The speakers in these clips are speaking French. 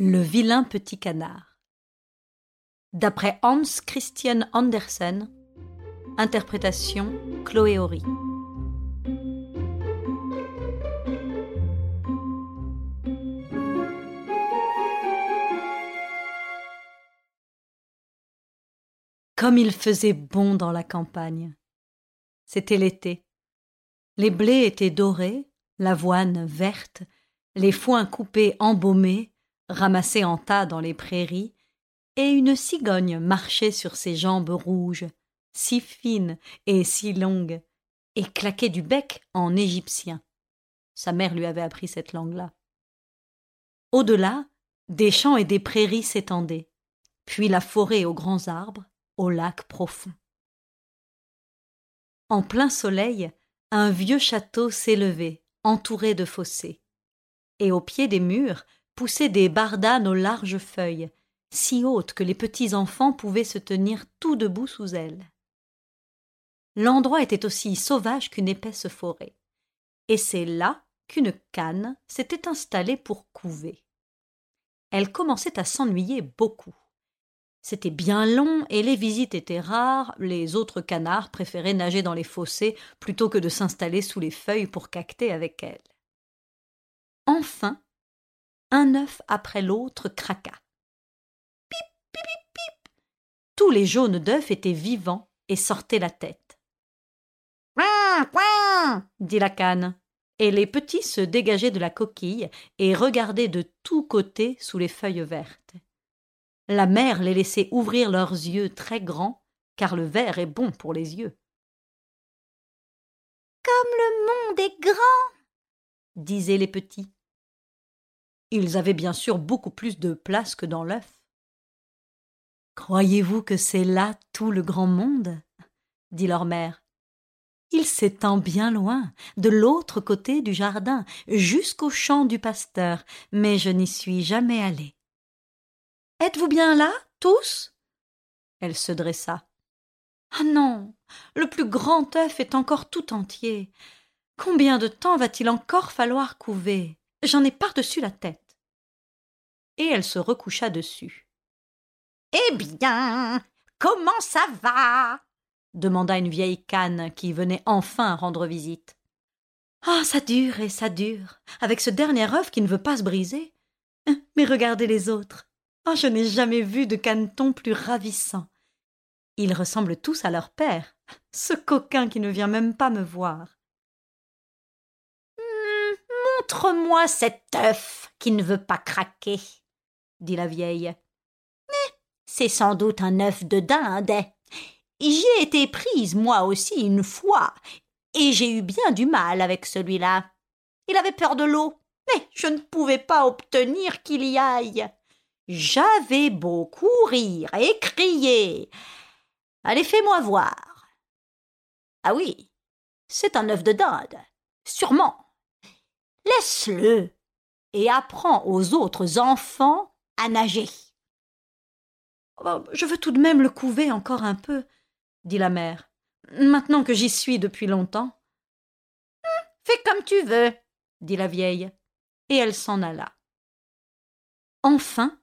Le vilain petit canard. D'après Hans Christian Andersen, interprétation Chloé Horry. Comme il faisait bon dans la campagne. C'était l'été. Les blés étaient dorés, l'avoine verte, les foins coupés embaumés, ramassés en tas dans les prairies, et une cigogne marchait sur ses jambes rouges, si fines et si longues, et claquait du bec en égyptien. Sa mère lui avait appris cette langue-là. Au-delà, des champs et des prairies s'étendaient, puis la forêt aux grands arbres, au lac profond. En plein soleil, un vieux château s'élevait, entouré de fossés, et au pied des murs poussaient des bardanes aux larges feuilles, si hautes que les petits enfants pouvaient se tenir tout debout sous elles. L'endroit était aussi sauvage qu'une épaisse forêt, et c'est là qu'une canne s'était installée pour couver. Elle commençait à s'ennuyer beaucoup. C'était bien long et les visites étaient rares, les autres canards préféraient nager dans les fossés plutôt que de s'installer sous les feuilles pour cacter avec elle. Enfin, un œuf après l'autre craqua. Pip, pip, pip, pip. Tous les jaunes d'œufs étaient vivants et sortaient la tête. Ouin, ouin, dit la canne, et les petits se dégageaient de la coquille et regardaient de tous côtés sous les feuilles vertes. La mère les laissait ouvrir leurs yeux très grands, car le verre est bon pour les yeux. Comme le monde est grand, disaient les petits. Ils avaient bien sûr beaucoup plus de place que dans l'œuf. Croyez-vous que c'est là tout le grand monde? dit leur mère. Il s'étend bien loin, de l'autre côté du jardin, jusqu'au champ du pasteur, mais je n'y suis jamais allée. Êtes-vous bien là, tous? Elle se dressa. Ah non, le plus grand œuf est encore tout entier. Combien de temps va-t-il encore falloir couver? J'en ai par-dessus la tête et elle se recoucha dessus. Eh bien, comment ça va? demanda une vieille canne qui venait enfin rendre visite. Ah, ça dure et ça dure, avec ce dernier œuf qui ne veut pas se briser. Mais regardez les autres. Ah, je n'ai jamais vu de caneton plus ravissant. Ils ressemblent tous à leur père, ce coquin qui ne vient même pas me voir. Hmm, montre-moi cet œuf qui ne veut pas craquer dit la vieille. Eh, c'est sans doute un œuf de dinde. J'y ai été prise, moi aussi, une fois, et j'ai eu bien du mal avec celui-là. Il avait peur de l'eau, mais je ne pouvais pas obtenir qu'il y aille. J'avais beau courir et crier. Allez, fais-moi voir. Ah oui, c'est un œuf de dinde, sûrement. Laisse-le et apprends aux autres enfants à nager. Oh, je veux tout de même le couver encore un peu, dit la mère, maintenant que j'y suis depuis longtemps. Hum, fais comme tu veux, dit la vieille, et elle s'en alla. Enfin,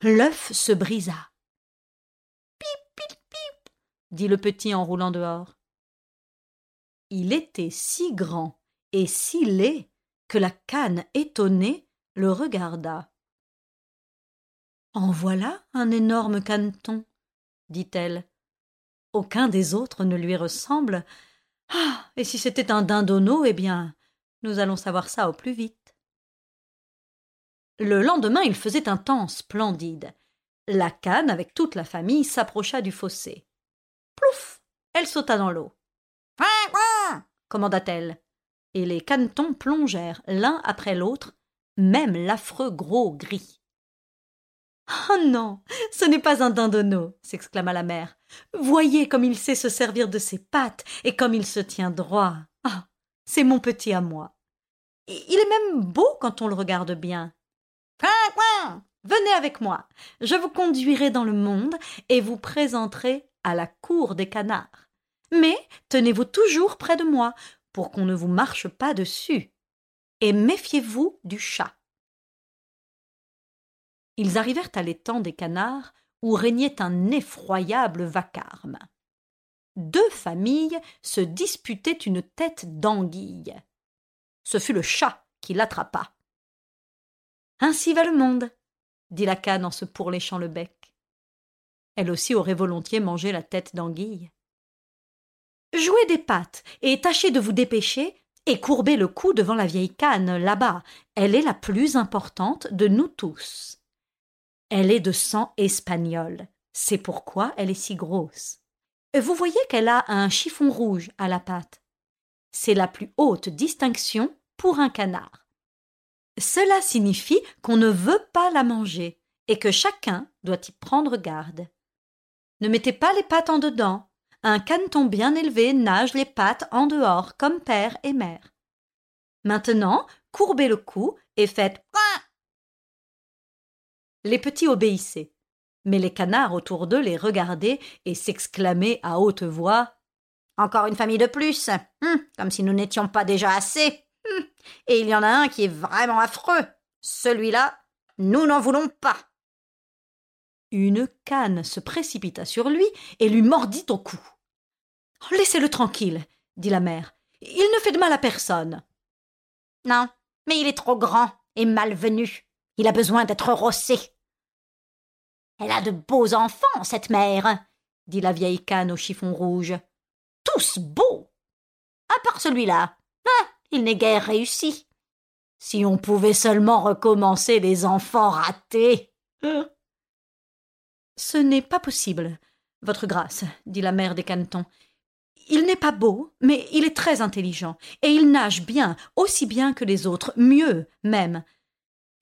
l'œuf se brisa. Pip, pip, pip, dit le petit en roulant dehors. Il était si grand et si laid que la canne étonnée le regarda. En voilà un énorme caneton, dit-elle. Aucun des autres ne lui ressemble. Ah. Et si c'était un dindonneau, eh bien. Nous allons savoir ça au plus vite. Le lendemain il faisait un temps splendide. La canne, avec toute la famille, s'approcha du fossé. Plouf. Elle sauta dans l'eau. commanda-t-elle. Et les canetons plongèrent l'un après l'autre, même l'affreux gros gris. Oh non, ce n'est pas un dindonneau, s'exclama la mère. Voyez comme il sait se servir de ses pattes et comme il se tient droit. Ah, c'est mon petit à moi. Il est même beau quand on le regarde bien. Venez avec moi, je vous conduirai dans le monde et vous présenterai à la cour des canards. Mais tenez-vous toujours près de moi pour qu'on ne vous marche pas dessus. Et méfiez-vous du chat. Ils arrivèrent à l'étang des canards, où régnait un effroyable vacarme. Deux familles se disputaient une tête d'anguille. Ce fut le chat qui l'attrapa. Ainsi va le monde, dit la canne en se pourléchant le bec. Elle aussi aurait volontiers mangé la tête d'anguille. Jouez des pattes et tâchez de vous dépêcher et courbez le cou devant la vieille canne là-bas. Elle est la plus importante de nous tous. Elle est de sang espagnol. C'est pourquoi elle est si grosse. Vous voyez qu'elle a un chiffon rouge à la patte. C'est la plus haute distinction pour un canard. Cela signifie qu'on ne veut pas la manger et que chacun doit y prendre garde. Ne mettez pas les pattes en dedans. Un caneton bien élevé nage les pattes en dehors comme père et mère. Maintenant, courbez le cou et faites Les petits obéissaient, mais les canards autour d'eux les regardaient et s'exclamaient à haute voix Encore une famille de plus hum, Comme si nous n'étions pas déjà assez hum, Et il y en a un qui est vraiment affreux Celui-là, nous n'en voulons pas une canne se précipita sur lui et lui mordit au cou. Laissez-le tranquille, dit la mère. Il ne fait de mal à personne. Non, mais il est trop grand et malvenu. Il a besoin d'être rossé. Elle a de beaux enfants, cette mère, dit la vieille canne au chiffon rouge. Tous beaux. À part celui-là. Ah, il n'est guère réussi. Si on pouvait seulement recommencer les enfants ratés. Ce n'est pas possible, votre grâce, dit la mère des canetons. Il n'est pas beau, mais il est très intelligent, et il nage bien, aussi bien que les autres, mieux même.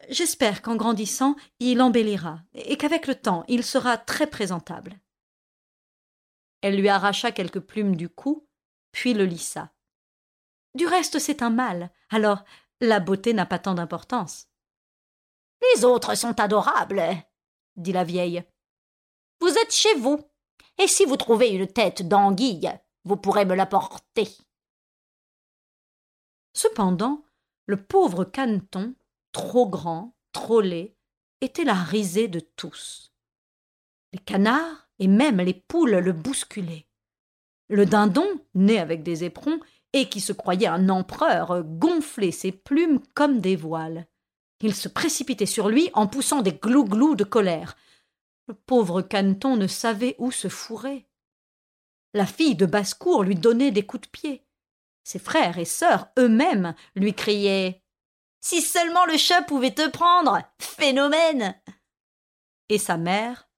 J'espère qu'en grandissant, il embellira, et qu'avec le temps, il sera très présentable. Elle lui arracha quelques plumes du cou, puis le lissa. Du reste, c'est un mâle, alors la beauté n'a pas tant d'importance. Les autres sont adorables, dit la vieille. Vous êtes chez vous, et si vous trouvez une tête d'anguille, vous pourrez me l'apporter. Cependant, le pauvre caneton, trop grand, trop laid, était la risée de tous. Les canards et même les poules le bousculaient. Le dindon, né avec des éperons, et qui se croyait un empereur, gonflait ses plumes comme des voiles. Il se précipitait sur lui en poussant des glou-glous de colère. Le pauvre caneton ne savait où se fourrer. La fille de basse-cour lui donnait des coups de pied. Ses frères et sœurs eux-mêmes lui criaient Si seulement le chat pouvait te prendre Phénomène Et sa mère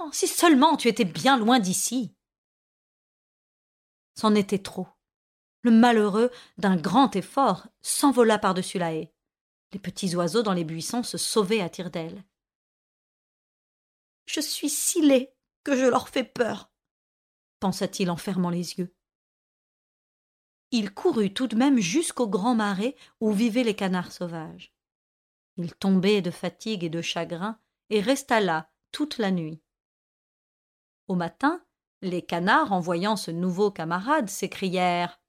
oh, Si seulement tu étais bien loin d'ici C'en était trop. Le malheureux, d'un grand effort, s'envola par-dessus la haie. Les petits oiseaux dans les buissons se sauvaient à tire-d'aile. Je suis si laid que je leur fais peur, pensa-t-il en fermant les yeux. Il courut tout de même jusqu'au grand marais où vivaient les canards sauvages. Il tombait de fatigue et de chagrin et resta là toute la nuit. Au matin, les canards, en voyant ce nouveau camarade, s'écrièrent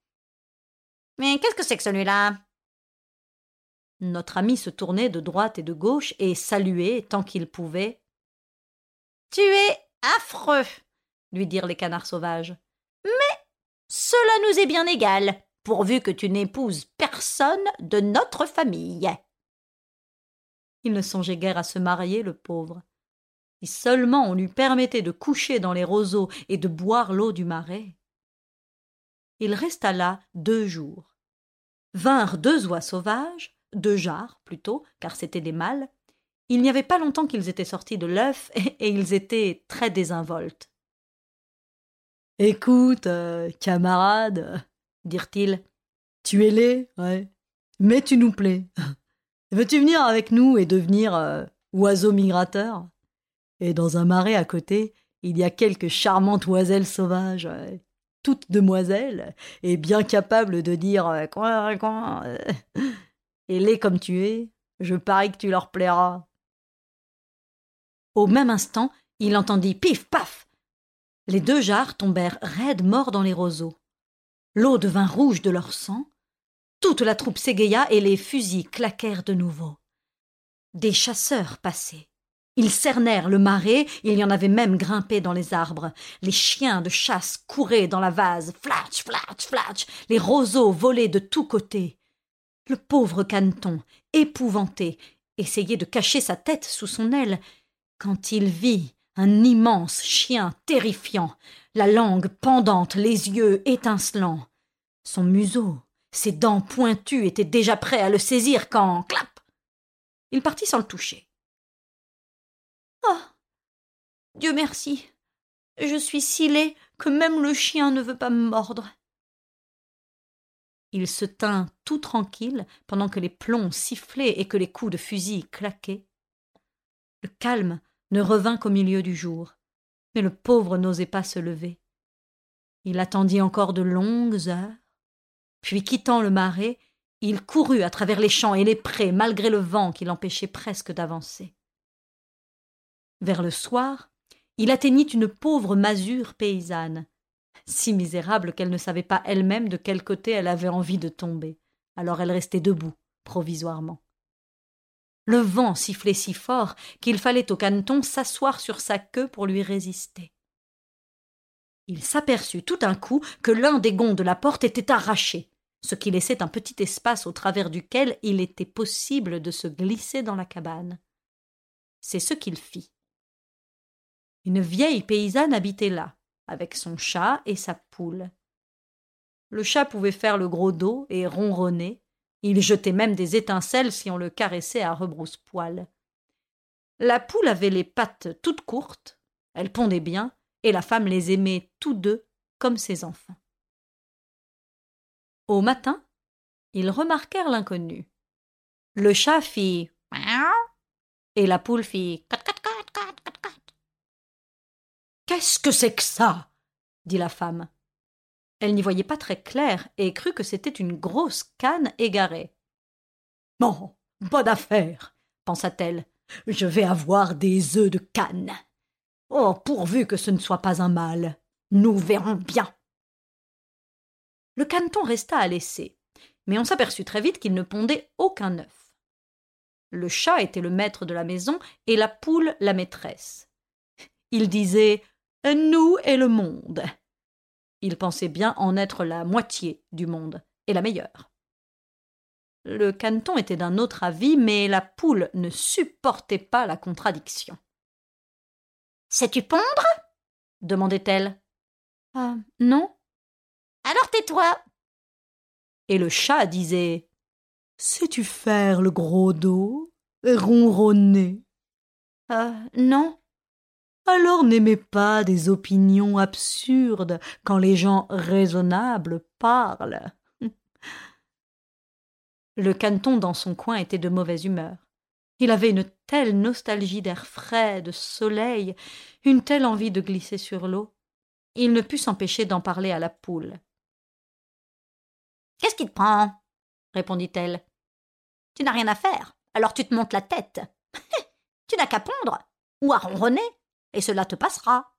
Mais qu'est-ce que c'est que celui-là? Notre ami se tournait de droite et de gauche et saluait tant qu'il pouvait tu es affreux, lui dirent les canards sauvages. Cela nous est bien égal, pourvu que tu n'épouses personne de notre famille. Il ne songeait guère à se marier, le pauvre. Si seulement on lui permettait de coucher dans les roseaux et de boire l'eau du marais. Il resta là deux jours. Vinrent deux oies sauvages, deux jarres plutôt, car c'étaient des mâles, il n'y avait pas longtemps qu'ils étaient sortis de l'œuf et, ils étaient très désinvoltes. Écoute, euh, camarade, dirent-ils, tu es laid, ouais, mais tu nous plais. Veux-tu venir avec nous et devenir euh, oiseau migrateur? Et dans un marais à côté, il y a quelques charmantes oiselles sauvages, toutes demoiselles, et bien capables de dire euh, coin. Et laid comme tu es, je parie que tu leur plairas. Au même instant, il entendit pif paf. Les deux jarres tombèrent raides morts dans les roseaux. L'eau devint rouge de leur sang. Toute la troupe s'égaya et les fusils claquèrent de nouveau. Des chasseurs passaient. Ils cernèrent le marais, il y en avait même grimpé dans les arbres. Les chiens de chasse couraient dans la vase, flatch, flatch, flatch, les roseaux volaient de tous côtés. Le pauvre caneton, épouvanté, essayait de cacher sa tête sous son aile, quand il vit un immense chien terrifiant, la langue pendante, les yeux étincelants. Son museau, ses dents pointues étaient déjà prêts à le saisir quand, clap Il partit sans le toucher. Ah Dieu merci Je suis si laid que même le chien ne veut pas me mordre. Il se tint tout tranquille pendant que les plombs sifflaient et que les coups de fusil claquaient. Le calme ne revint qu'au milieu du jour, mais le pauvre n'osait pas se lever. Il attendit encore de longues heures, puis quittant le marais, il courut à travers les champs et les prés malgré le vent qui l'empêchait presque d'avancer. Vers le soir, il atteignit une pauvre masure paysanne, si misérable qu'elle ne savait pas elle-même de quel côté elle avait envie de tomber. Alors elle restait debout, provisoirement. Le vent sifflait si fort qu'il fallait au caneton s'asseoir sur sa queue pour lui résister. Il s'aperçut tout d'un coup que l'un des gonds de la porte était arraché, ce qui laissait un petit espace au travers duquel il était possible de se glisser dans la cabane. C'est ce qu'il fit. Une vieille paysanne habitait là, avec son chat et sa poule. Le chat pouvait faire le gros dos et ronronner, il jetait même des étincelles si on le caressait à rebrousse-poil. La poule avait les pattes toutes courtes, elle pondait bien, et la femme les aimait tous deux comme ses enfants. Au matin, ils remarquèrent l'inconnu. Le chat fit et la poule fit Qu'est-ce que c'est que ça? dit la femme. Elle n'y voyait pas très clair et crut que c'était une grosse canne égarée. Bon, bonne affaire, pensa-t-elle. Je vais avoir des œufs de canne. Oh, pourvu que ce ne soit pas un mâle. Nous verrons bien. Le caneton resta à l'essai, mais on s'aperçut très vite qu'il ne pondait aucun œuf. Le chat était le maître de la maison et la poule la maîtresse. Il disait Nous et le monde. Il pensait bien en être la moitié du monde, et la meilleure. Le caneton était d'un autre avis, mais la poule ne supportait pas la contradiction. Sais-tu pondre? demandait-elle. Ah, non. Alors tais-toi. Et le chat disait Sais-tu faire le gros dos ronronner? Ah, non. Alors n'aimez pas des opinions absurdes quand les gens raisonnables parlent. Le caneton dans son coin était de mauvaise humeur. Il avait une telle nostalgie d'air frais, de soleil, une telle envie de glisser sur l'eau. Il ne put s'empêcher d'en parler à la poule. Qu'est-ce qui te prend? répondit-elle. Tu n'as rien à faire, alors tu te montes la tête. tu n'as qu'à pondre ou à ronronner et cela te passera.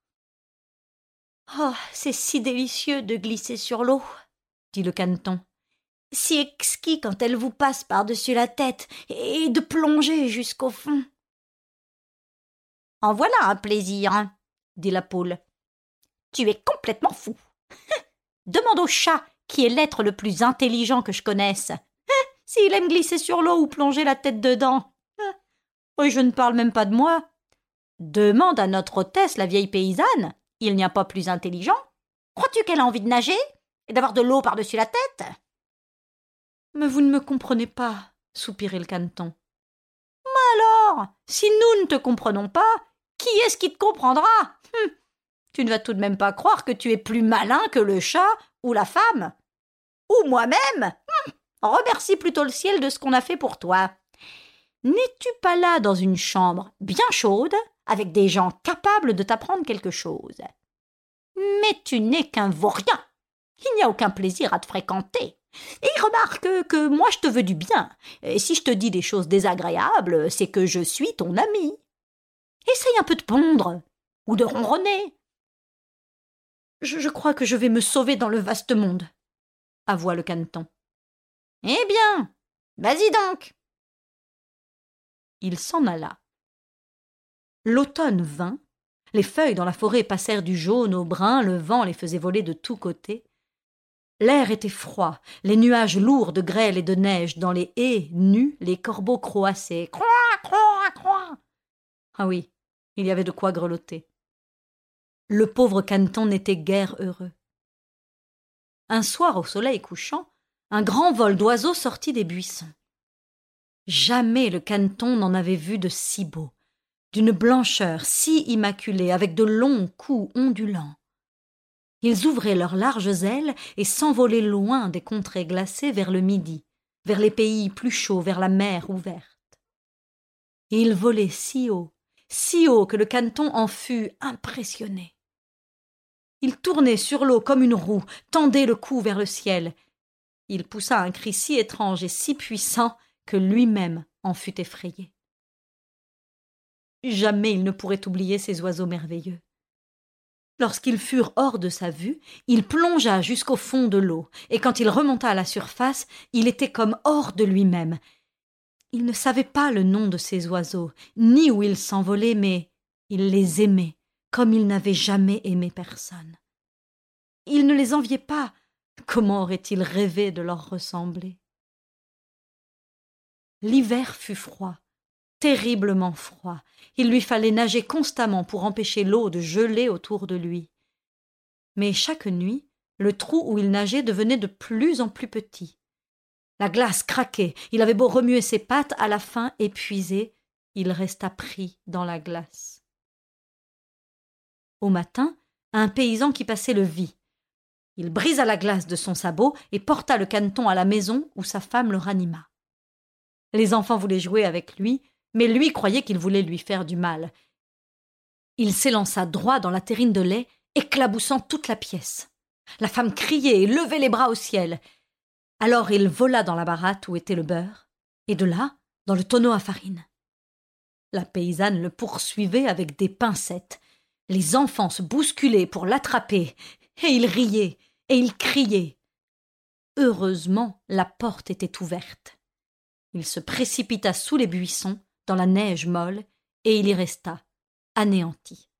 Oh, c'est si délicieux de glisser sur l'eau, dit le caneton. Si exquis quand elle vous passe par-dessus la tête et de plonger jusqu'au fond. En voilà un plaisir, dit la poule. Tu es complètement fou. Demande au chat qui est l'être le plus intelligent que je connaisse. S'il aime glisser sur l'eau ou plonger la tête dedans. Oh, je ne parle même pas de moi. Demande à notre hôtesse, la vieille paysanne. Il n'y a pas plus intelligent. Crois-tu qu'elle a envie de nager et d'avoir de l'eau par-dessus la tête? Mais vous ne me comprenez pas, soupirait le caneton. Mais alors, si nous ne te comprenons pas, qui est-ce qui te comprendra? Hum, Tu ne vas tout de même pas croire que tu es plus malin que le chat ou la femme Ou moi-même hum, Remercie plutôt le ciel de ce qu'on a fait pour toi. N'es-tu pas là dans une chambre bien chaude? Avec des gens capables de t'apprendre quelque chose. Mais tu n'es qu'un vaurien. Il n'y a aucun plaisir à te fréquenter. Et remarque que moi je te veux du bien. Et si je te dis des choses désagréables, c'est que je suis ton ami. Essaye un peu de pondre ou de ronronner. Je, je crois que je vais me sauver dans le vaste monde, avoua le caneton. Eh bien, vas-y donc. Il s'en alla. L'automne vint, les feuilles dans la forêt passèrent du jaune au brun, le vent les faisait voler de tous côtés. L'air était froid, les nuages lourds de grêle et de neige, dans les haies nues, les corbeaux croassaient. Croix, croix, croix. Ah oui, il y avait de quoi grelotter. Le pauvre caneton n'était guère heureux. Un soir, au soleil couchant, un grand vol d'oiseaux sortit des buissons. Jamais le caneton n'en avait vu de si beau, d'une blancheur si immaculée, avec de longs coups ondulants. Ils ouvraient leurs larges ailes et s'envolaient loin des contrées glacées vers le midi, vers les pays plus chauds, vers la mer ouverte. ils volaient si haut, si haut que le caneton en fut impressionné. Il tournait sur l'eau comme une roue, tendait le cou vers le ciel. Il poussa un cri si étrange et si puissant que lui-même en fut effrayé. Jamais il ne pourrait oublier ces oiseaux merveilleux. Lorsqu'ils furent hors de sa vue, il plongea jusqu'au fond de l'eau, et quand il remonta à la surface, il était comme hors de lui-même. Il ne savait pas le nom de ces oiseaux, ni où ils s'envolaient, mais il les aimait, comme il n'avait jamais aimé personne. Il ne les enviait pas. Comment aurait-il rêvé de leur ressembler? L'hiver fut froid, terriblement froid. Il lui fallait nager constamment pour empêcher l'eau de geler autour de lui. Mais chaque nuit, le trou où il nageait devenait de plus en plus petit. La glace craquait, il avait beau remuer ses pattes, à la fin, épuisé, il resta pris dans la glace. Au matin, un paysan qui passait le vit. Il brisa la glace de son sabot et porta le caneton à la maison où sa femme le ranima. Les enfants voulaient jouer avec lui, mais lui croyait qu'il voulait lui faire du mal. Il s'élança droit dans la terrine de lait, éclaboussant toute la pièce. La femme criait et levait les bras au ciel. Alors il vola dans la baratte où était le beurre, et de là, dans le tonneau à farine. La paysanne le poursuivait avec des pincettes. Les enfants se bousculaient pour l'attraper, et il riait, et il criait. Heureusement, la porte était ouverte. Il se précipita sous les buissons, dans la neige molle, et il y resta, anéanti.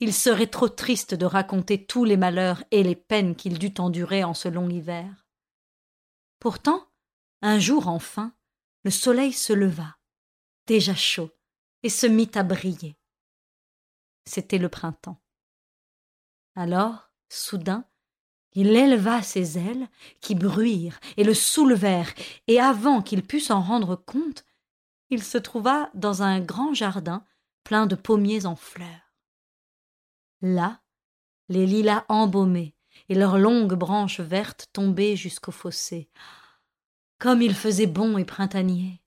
Il serait trop triste de raconter tous les malheurs et les peines qu'il dut endurer en ce long hiver. Pourtant, un jour enfin, le soleil se leva, déjà chaud, et se mit à briller. C'était le printemps. Alors, soudain, il éleva ses ailes, qui bruirent et le soulevèrent, et avant qu'il pût s'en rendre compte, il se trouva dans un grand jardin plein de pommiers en fleurs. Là, les lilas embaumés et leurs longues branches vertes tombaient jusqu'au fossé. Comme il faisait bon et printanier.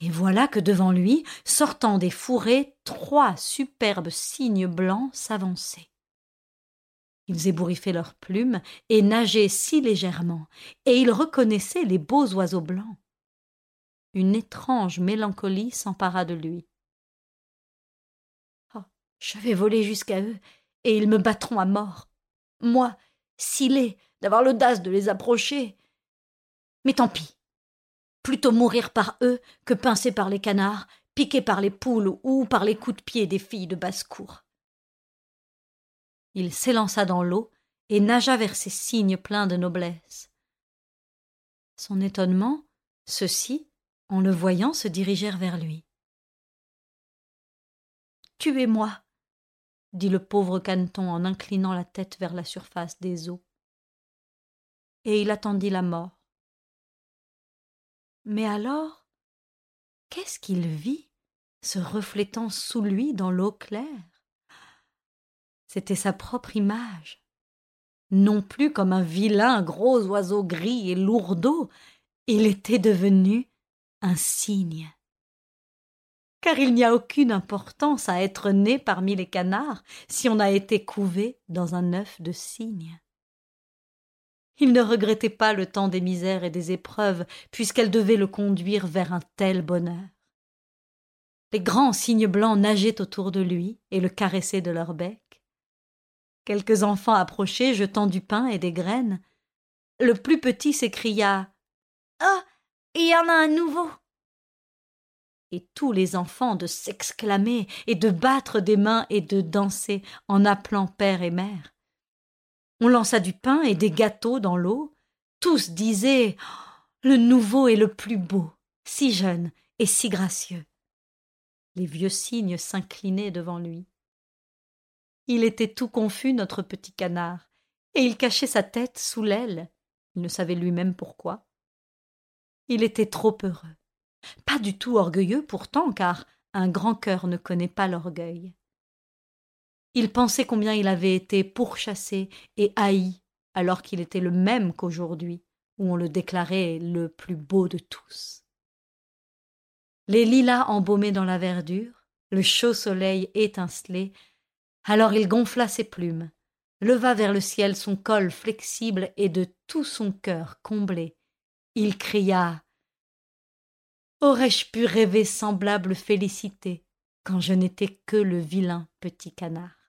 Et voilà que devant lui, sortant des fourrés, trois superbes cygnes blancs s'avançaient. Ils ébouriffaient leurs plumes et nageaient si légèrement, et il reconnaissait les beaux oiseaux blancs. Une étrange mélancolie s'empara de lui. Oh, je vais voler jusqu'à eux, et ils me battront à mort. Moi, si laid d'avoir l'audace de les approcher. Mais tant pis. Plutôt mourir par eux que pincé par les canards, piqué par les poules ou par les coups de pied des filles de basse-cour. Il s'élança dans l'eau et nagea vers ces cygnes pleins de noblesse. Son étonnement, ceux-ci, en le voyant, se dirigèrent vers lui. Tuez-moi, dit le pauvre caneton en inclinant la tête vers la surface des eaux. Et il attendit la mort. Mais alors, qu'est-ce qu'il vit se reflétant sous lui dans l'eau claire? C'était sa propre image. Non plus comme un vilain gros oiseau gris et lourdeau, il était devenu un cygne. Car il n'y a aucune importance à être né parmi les canards si on a été couvé dans un œuf de cygne. Il ne regrettait pas le temps des misères et des épreuves, puisqu'elles devaient le conduire vers un tel bonheur. Les grands cygnes blancs nageaient autour de lui et le caressaient de leur bec. Quelques enfants approchaient, jetant du pain et des graines. Le plus petit s'écria Ah Il y en a un nouveau et tous les enfants de s'exclamer et de battre des mains et de danser en appelant père et mère. On lança du pain et des gâteaux dans l'eau. Tous disaient Le nouveau est le plus beau, si jeune et si gracieux. Les vieux cygnes s'inclinaient devant lui. Il était tout confus, notre petit canard, et il cachait sa tête sous l'aile. Il ne savait lui-même pourquoi. Il était trop heureux. Pas du tout orgueilleux pourtant, car un grand cœur ne connaît pas l'orgueil. Il pensait combien il avait été pourchassé et haï, alors qu'il était le même qu'aujourd'hui, où on le déclarait le plus beau de tous. Les lilas embaumaient dans la verdure, le chaud soleil étincelait, alors il gonfla ses plumes, leva vers le ciel son col flexible et de tout son cœur comblé, il cria Aurais-je pu rêver semblable félicité quand je n'étais que le vilain petit canard?